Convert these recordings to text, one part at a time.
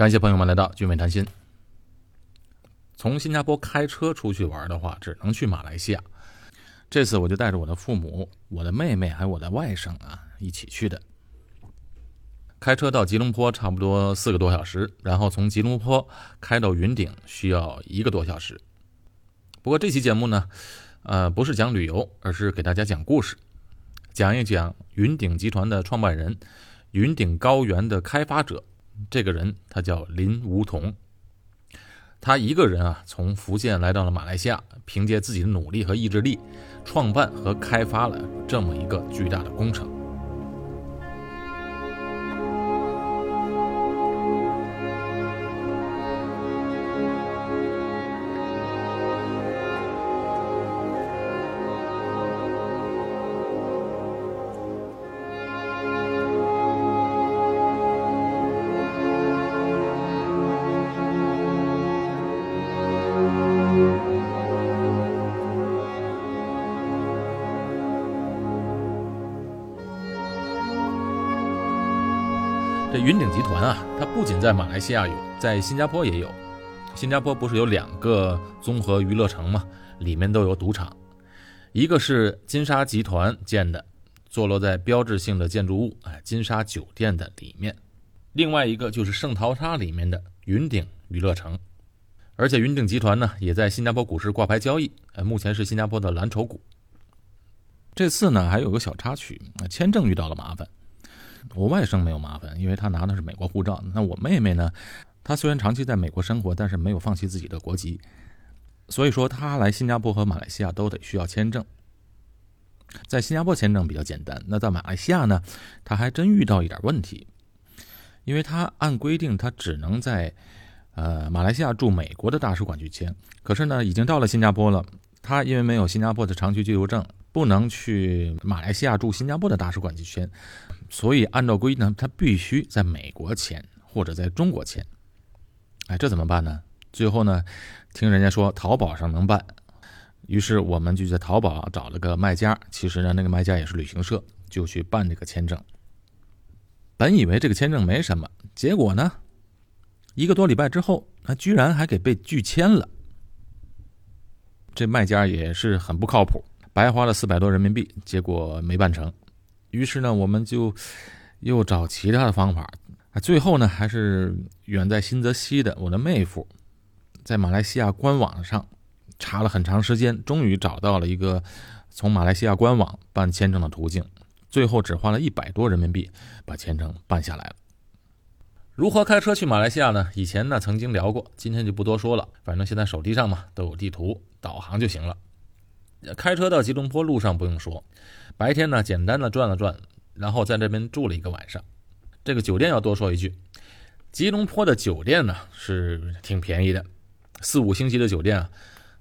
感谢朋友们来到聚美谈心。从新加坡开车出去玩的话，只能去马来西亚。这次我就带着我的父母、我的妹妹还有我的外甥啊一起去的。开车到吉隆坡差不多四个多小时，然后从吉隆坡开到云顶需要一个多小时。不过这期节目呢，呃，不是讲旅游，而是给大家讲故事，讲一讲云顶集团的创办人、云顶高原的开发者。这个人他叫林梧桐，他一个人啊从福建来到了马来西亚，凭借自己的努力和意志力，创办和开发了这么一个巨大的工程。云顶集团啊，它不仅在马来西亚有，在新加坡也有。新加坡不是有两个综合娱乐城吗？里面都有赌场，一个是金沙集团建的，坐落在标志性的建筑物哎金沙酒店的里面；另外一个就是圣淘沙里面的云顶娱乐城。而且云顶集团呢，也在新加坡股市挂牌交易，哎，目前是新加坡的蓝筹股。这次呢，还有个小插曲，签证遇到了麻烦。我外甥没有麻烦，因为他拿的是美国护照。那我妹妹呢？她虽然长期在美国生活，但是没有放弃自己的国籍，所以说她来新加坡和马来西亚都得需要签证。在新加坡签证比较简单，那在马来西亚呢，她还真遇到一点问题，因为他按规定他只能在呃马来西亚驻美国的大使馆去签，可是呢已经到了新加坡了，他因为没有新加坡的长期居留证，不能去马来西亚驻新加坡的大使馆去签。所以，按照规定，他必须在美国签或者在中国签。哎，这怎么办呢？最后呢，听人家说淘宝上能办，于是我们就在淘宝找了个卖家。其实呢，那个卖家也是旅行社，就去办这个签证。本以为这个签证没什么，结果呢，一个多礼拜之后，他居然还给被拒签了。这卖家也是很不靠谱，白花了四百多人民币，结果没办成。于是呢，我们就又找其他的方法，最后呢，还是远在新泽西的我的妹夫，在马来西亚官网上查了很长时间，终于找到了一个从马来西亚官网办签证的途径，最后只花了一百多人民币把签证办下来了。如何开车去马来西亚呢？以前呢曾经聊过，今天就不多说了。反正现在手机上嘛都有地图导航就行了。开车到吉隆坡路上不用说。白天呢，简单的转了转，然后在这边住了一个晚上。这个酒店要多说一句，吉隆坡的酒店呢是挺便宜的，四五星级的酒店啊，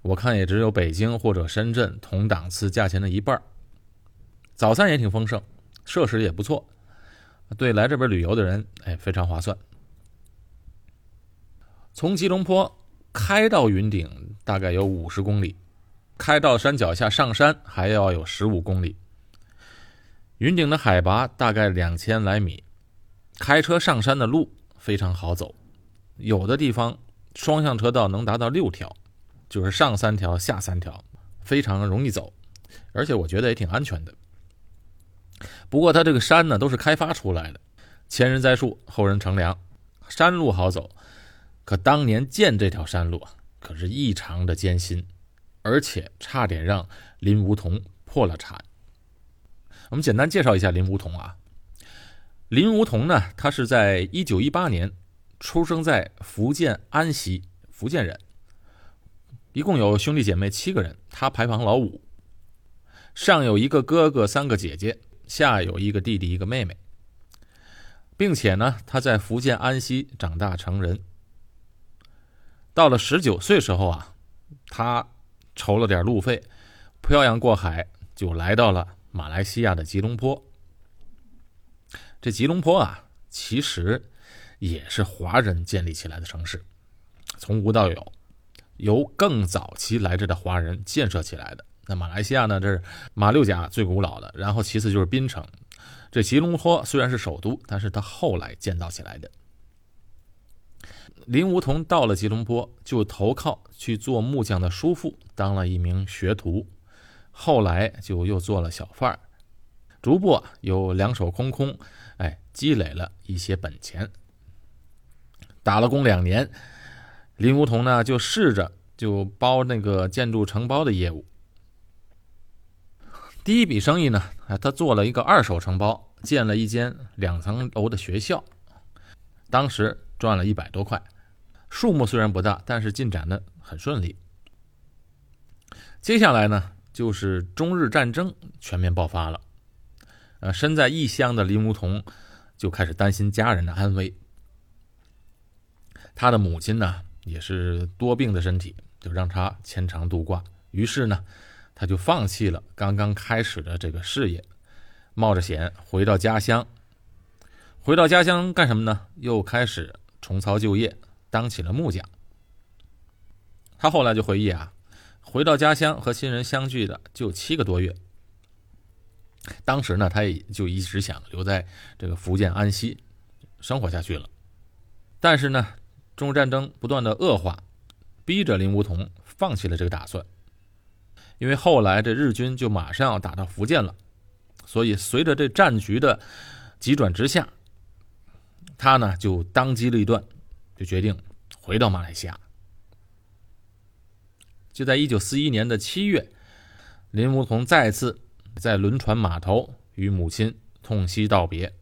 我看也只有北京或者深圳同档次价钱的一半。早餐也挺丰盛，设施也不错，对来这边旅游的人哎非常划算。从吉隆坡开到云顶大概有五十公里，开到山脚下上山还要有十五公里。云顶的海拔大概两千来米，开车上山的路非常好走，有的地方双向车道能达到六条，就是上三条下三条，非常容易走，而且我觉得也挺安全的。不过它这个山呢都是开发出来的，前人栽树后人乘凉，山路好走，可当年建这条山路啊可是异常的艰辛，而且差点让林梧桐破了产。我们简单介绍一下林梧桐啊。林梧桐呢，他是在一九一八年出生在福建安溪，福建人。一共有兄弟姐妹七个人，他排行老五。上有一个哥哥，三个姐姐，下有一个弟弟，一个妹妹。并且呢，他在福建安溪长大成人。到了十九岁时候啊，他筹了点路费，漂洋过海就来到了。马来西亚的吉隆坡，这吉隆坡啊，其实也是华人建立起来的城市，从无到有，由更早期来这的华人建设起来的。那马来西亚呢，这是马六甲最古老的，然后其次就是槟城。这吉隆坡虽然是首都，但是它后来建造起来的。林梧桐到了吉隆坡，就投靠去做木匠的叔父，当了一名学徒，后来就又做了小贩儿，逐步有两手空空，哎，积累了一些本钱。打了工两年，林梧桐呢就试着就包那个建筑承包的业务。第一笔生意呢，他做了一个二手承包，建了一间两层楼的学校，当时赚了一百多块。数目虽然不大，但是进展的很顺利。接下来呢，就是中日战争全面爆发了。呃，身在异乡的林梧桐就开始担心家人的安危。他的母亲呢，也是多病的身体，就让他牵肠度挂。于是呢，他就放弃了刚刚开始的这个事业，冒着险回到家乡。回到家乡干什么呢？又开始重操旧业。当起了木匠。他后来就回忆啊，回到家乡和亲人相聚的就七个多月。当时呢，他也就一直想留在这个福建安溪生活下去了。但是呢，中日战争不断的恶化，逼着林梧桐放弃了这个打算。因为后来这日军就马上要打到福建了，所以随着这战局的急转直下，他呢就当机立断。就决定回到马来西亚。就在一九四一年的七月，林梧桐再次在轮船码头与母亲痛惜道别。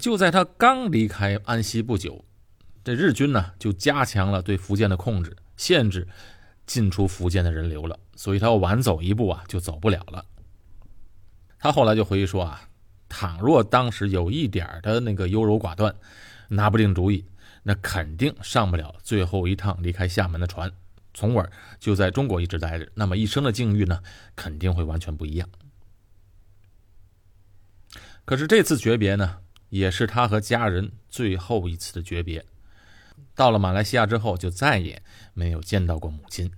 就在他刚离开安溪不久，这日军呢就加强了对福建的控制，限制进出福建的人流了，所以他要晚走一步啊，就走不了了。他后来就回忆说啊，倘若当时有一点的那个优柔寡断。拿不定主意，那肯定上不了最后一趟离开厦门的船，从而就在中国一直待着。那么一生的境遇呢，肯定会完全不一样。可是这次诀别呢，也是他和家人最后一次的诀别。到了马来西亚之后，就再也没有见到过母亲。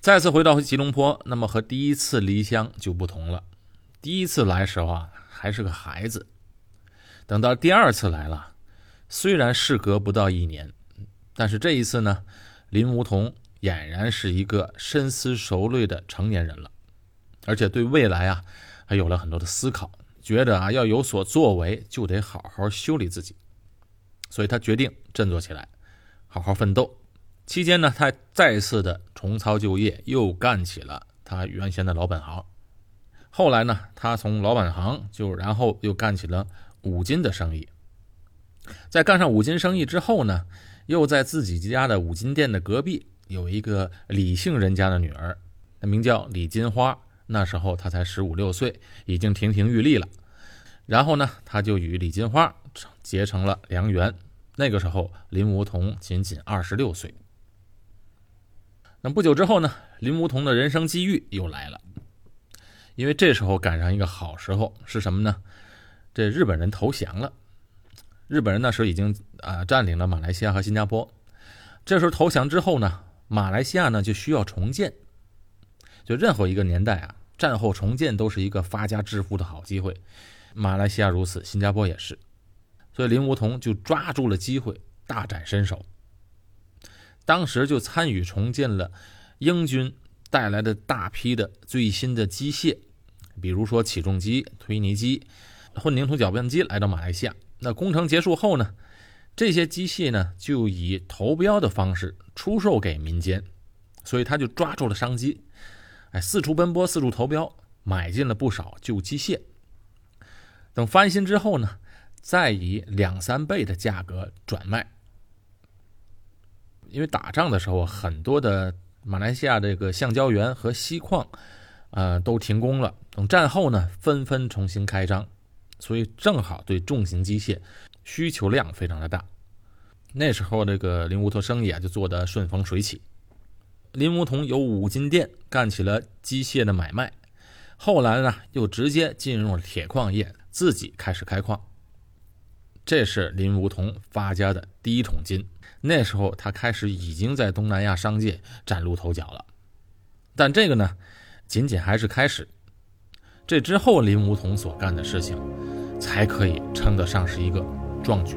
再次回到吉隆坡，那么和第一次离乡就不同了。第一次来时候啊，还是个孩子。等到第二次来了，虽然事隔不到一年，但是这一次呢，林梧桐俨然是一个深思熟虑的成年人了，而且对未来啊，还有了很多的思考，觉得啊要有所作为，就得好好修理自己，所以他决定振作起来，好好奋斗。期间呢，他再次的重操旧业，又干起了他原先的老本行。后来呢，他从老本行就然后又干起了。五金的生意，在干上五金生意之后呢，又在自己家的五金店的隔壁有一个李姓人家的女儿，名叫李金花。那时候她才十五六岁，已经亭亭玉立了。然后呢，他就与李金花结成了良缘。那个时候，林梧桐仅仅二十六岁。那不久之后呢，林梧桐的人生机遇又来了，因为这时候赶上一个好时候，是什么呢？这日本人投降了，日本人那时候已经啊占领了马来西亚和新加坡。这时候投降之后呢，马来西亚呢就需要重建。就任何一个年代啊，战后重建都是一个发家致富的好机会。马来西亚如此，新加坡也是。所以林梧桐就抓住了机会，大展身手。当时就参与重建了英军带来的大批的最新的机械，比如说起重机、推泥机。混凝土搅拌机来到马来西亚，那工程结束后呢，这些机器呢就以投标的方式出售给民间，所以他就抓住了商机，哎，四处奔波，四处投标，买进了不少旧机械。等翻新之后呢，再以两三倍的价格转卖。因为打仗的时候，很多的马来西亚这个橡胶园和锡矿，呃，都停工了。等战后呢，纷纷重新开张。所以正好对重型机械需求量非常的大，那时候这个林梧桐生意啊就做得顺风水起。林梧桐有五金店，干起了机械的买卖，后来呢又直接进入了铁矿业，自己开始开矿。这是林梧桐发家的第一桶金。那时候他开始已经在东南亚商界崭露头角了，但这个呢，仅仅还是开始。这之后，林梧桐所干的事情。才可以称得上是一个壮举。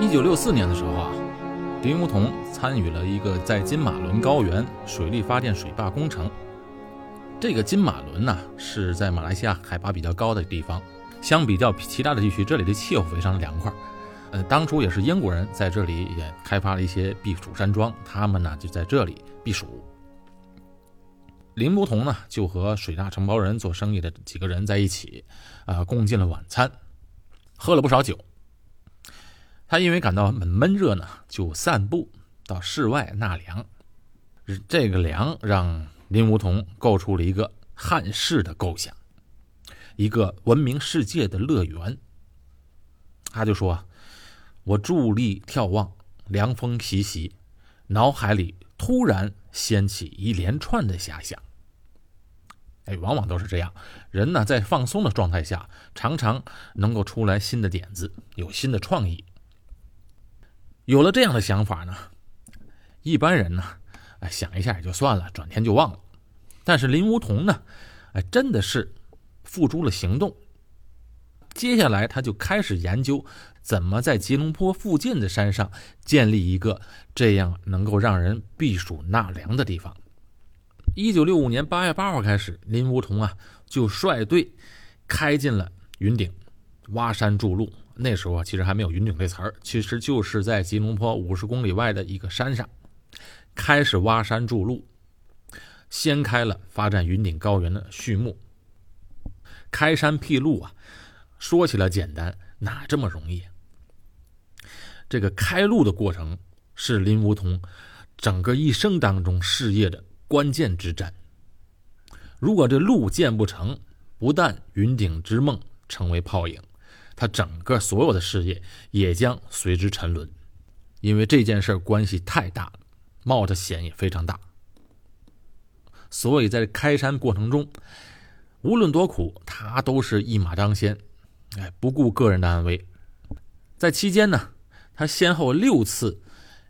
一九六四年的时候啊，林梧桐参与了一个在金马伦高原水力发电水坝工程。这个金马伦呢，是在马来西亚海拔比较高的地方，相比较其他的地区，这里的气候非常凉快。呃，当初也是英国人在这里也开发了一些避暑山庄，他们呢就在这里避暑。林梧桐呢就和水大承包人做生意的几个人在一起，啊，共进了晚餐，喝了不少酒。他因为感到很闷热呢，就散步到室外纳凉。这个凉让林梧桐构出了一个汉室的构想，一个闻名世界的乐园。他就说：“我伫立眺望，凉风习习，脑海里突然掀起一连串的遐想。”哎，往往都是这样，人呢在放松的状态下，常常能够出来新的点子，有新的创意。有了这样的想法呢，一般人呢，哎想一下也就算了，转天就忘了。但是林梧桐呢，哎真的是付诸了行动。接下来他就开始研究怎么在吉隆坡附近的山上建立一个这样能够让人避暑纳凉的地方。一九六五年八月八号开始，林梧桐啊就率队开进了云顶，挖山筑路。那时候啊，其实还没有“云顶”这词儿，其实就是在吉隆坡五十公里外的一个山上，开始挖山筑路，掀开了发展云顶高原的序幕。开山辟路啊，说起来简单，哪这么容易？这个开路的过程是林梧桐整个一生当中事业的关键之战。如果这路建不成，不但云顶之梦成为泡影。他整个所有的事业也将随之沉沦，因为这件事关系太大了，冒的险也非常大。所以在开山过程中，无论多苦，他都是一马当先，哎，不顾个人的安危。在期间呢，他先后六次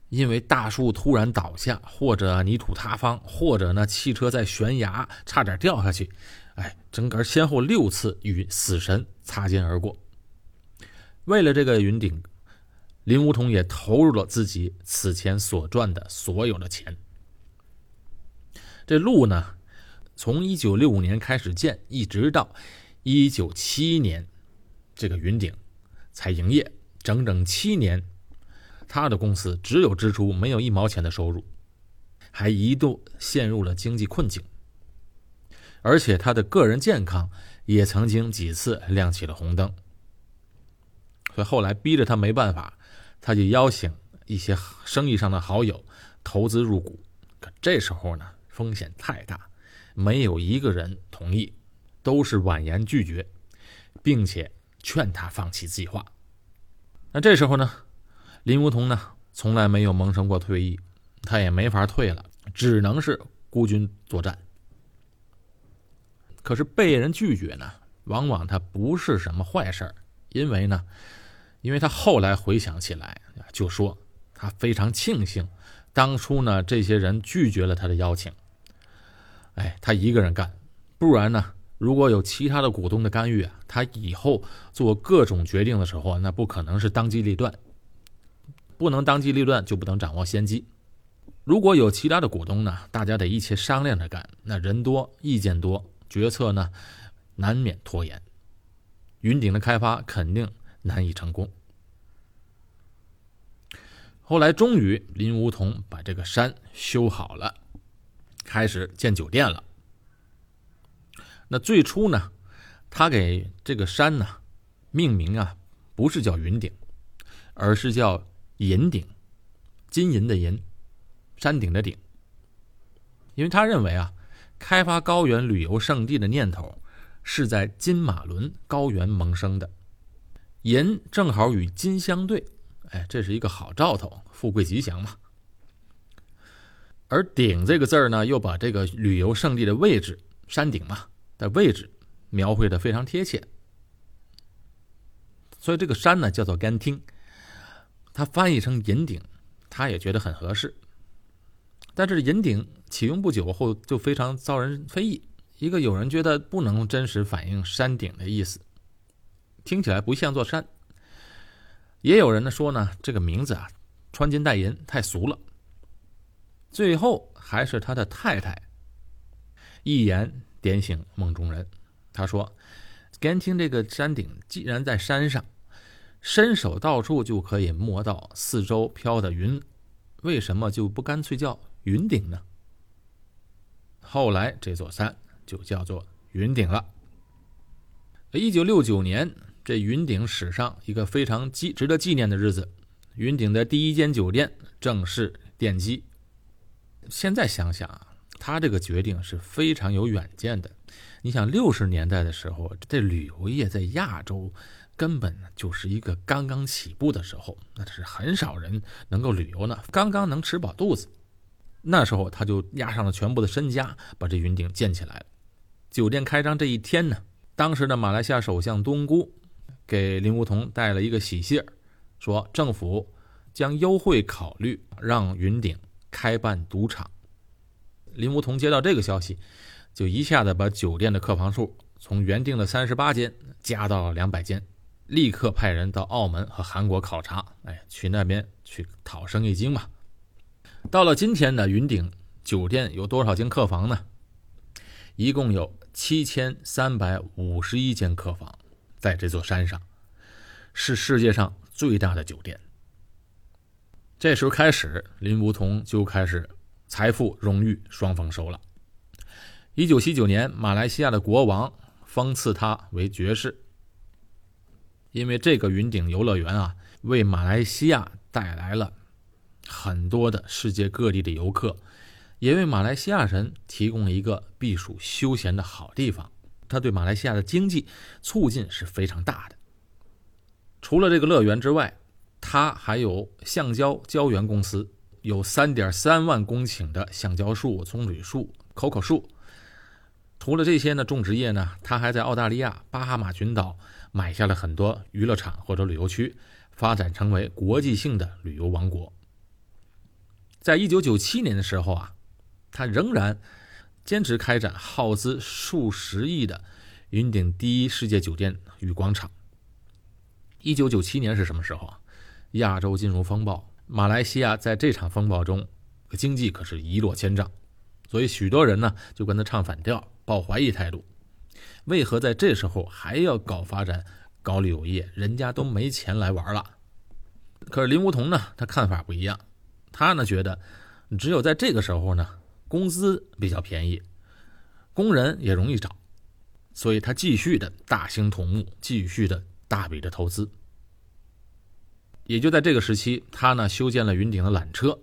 因为大树突然倒下，或者泥土塌方，或者呢汽车在悬崖差点掉下去，哎，整个先后六次与死神擦肩而过。为了这个云顶，林梧桐也投入了自己此前所赚的所有的钱。这路呢，从一九六五年开始建，一直到一九七一年，这个云顶才营业，整整七年，他的公司只有支出，没有一毛钱的收入，还一度陷入了经济困境。而且他的个人健康也曾经几次亮起了红灯。所以后来逼着他没办法，他就邀请一些生意上的好友投资入股。可这时候呢，风险太大，没有一个人同意，都是婉言拒绝，并且劝他放弃计划。那这时候呢，林梧桐呢从来没有萌生过退役，他也没法退了，只能是孤军作战。可是被人拒绝呢，往往他不是什么坏事儿因为呢。因为他后来回想起来，就说他非常庆幸，当初呢这些人拒绝了他的邀请。哎，他一个人干，不然呢，如果有其他的股东的干预啊，他以后做各种决定的时候，那不可能是当机立断，不能当机立断就不能掌握先机。如果有其他的股东呢，大家得一起商量着干，那人多意见多，决策呢难免拖延，云顶的开发肯定。难以成功。后来，终于林梧桐把这个山修好了，开始建酒店了。那最初呢，他给这个山呢命名啊，不是叫云顶，而是叫银顶，金银的银，山顶的顶。因为他认为啊，开发高原旅游胜地的念头是在金马伦高原萌生的。银正好与金相对，哎，这是一个好兆头，富贵吉祥嘛。而顶这个字儿呢，又把这个旅游胜地的位置，山顶嘛的位置描绘的非常贴切。所以这个山呢叫做甘汀，它翻译成银顶，他也觉得很合适。但是银顶启用不久后就非常遭人非议，一个有人觉得不能真实反映山顶的意思，听起来不像座山。也有人呢说呢这个名字啊穿金戴银太俗了。最后还是他的太太一言点醒梦中人，他说：“干听这个山顶既然在山上，伸手到处就可以摸到四周飘的云，为什么就不干脆叫？”云顶呢？后来这座山就叫做云顶了。一九六九年，这云顶史上一个非常记值得纪念的日子，云顶的第一间酒店正式奠基。现在想想啊，他这个决定是非常有远见的。你想，六十年代的时候，这旅游业在亚洲根本就是一个刚刚起步的时候，那是很少人能够旅游呢，刚刚能吃饱肚子。那时候他就押上了全部的身家，把这云顶建起来了。酒店开张这一天呢，当时的马来西亚首相东姑给林梧桐带了一个喜信说政府将优惠考虑让云顶开办赌场。林梧桐接到这个消息，就一下子把酒店的客房数从原定的三十八间加到了两百间，立刻派人到澳门和韩国考察，哎，去那边去讨生意经嘛。到了今天的云顶酒店有多少间客房呢？一共有七千三百五十一间客房，在这座山上，是世界上最大的酒店。这时候开始，林梧桐就开始财富荣誉双丰收了。一九七九年，马来西亚的国王封赐他为爵士，因为这个云顶游乐园啊，为马来西亚带来了。很多的世界各地的游客，也为马来西亚人提供了一个避暑休闲的好地方。它对马来西亚的经济促进是非常大的。除了这个乐园之外，它还有橡胶胶原公司，有三点三万公顷的橡胶树、棕榈树、可可树。除了这些呢，种植业呢，它还在澳大利亚巴哈马群岛买下了很多娱乐场或者旅游区，发展成为国际性的旅游王国。在一九九七年的时候啊，他仍然坚持开展耗资数十亿的云顶第一世界酒店与广场。一九九七年是什么时候啊？亚洲金融风暴，马来西亚在这场风暴中经济可是一落千丈，所以许多人呢就跟他唱反调，抱怀疑态度。为何在这时候还要搞发展、搞旅游业？人家都没钱来玩了。可是林梧桐呢，他看法不一样。他呢觉得，只有在这个时候呢，工资比较便宜，工人也容易找，所以他继续的大兴土木，继续的大笔的投资。也就在这个时期，他呢修建了云顶的缆车，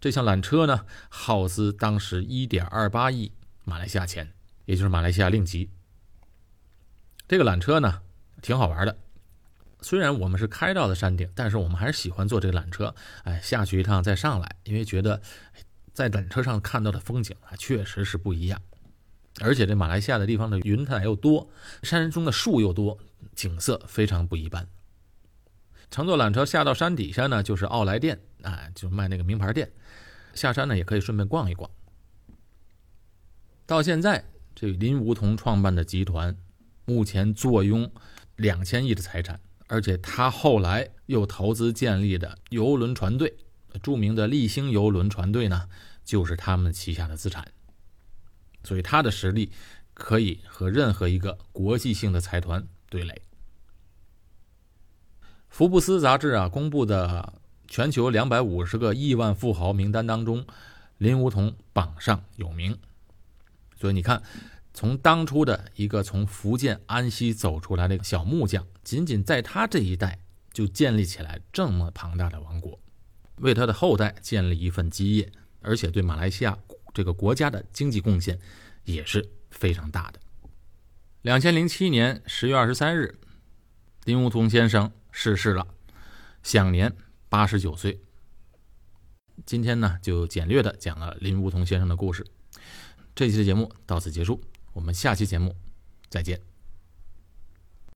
这项缆车呢耗资当时一点二八亿马来西亚钱，也就是马来西亚令吉。这个缆车呢挺好玩的。虽然我们是开到的山顶，但是我们还是喜欢坐这个缆车，哎，下去一趟再上来，因为觉得在缆车上看到的风景啊，确实是不一样。而且这马来西亚的地方的云彩又多，山中的树又多，景色非常不一般。乘坐缆车下到山底下呢，就是奥莱店，啊，就卖那个名牌店。下山呢，也可以顺便逛一逛。到现在，这林梧桐创办的集团，目前坐拥两千亿的财产。而且他后来又投资建立的游轮船队，著名的立星游轮船队呢，就是他们旗下的资产。所以他的实力可以和任何一个国际性的财团对垒。福布斯杂志啊公布的全球两百五十个亿万富豪名单当中，林梧桐榜上有名。所以你看。从当初的一个从福建安溪走出来的一个小木匠，仅仅在他这一代就建立起来这么庞大的王国，为他的后代建立一份基业，而且对马来西亚这个国家的经济贡献也是非常大的。两千零七年十月二十三日，林梧桐先生逝世了，享年八十九岁。今天呢，就简略的讲了林梧桐先生的故事。这期的节目到此结束。我们下期节目再见。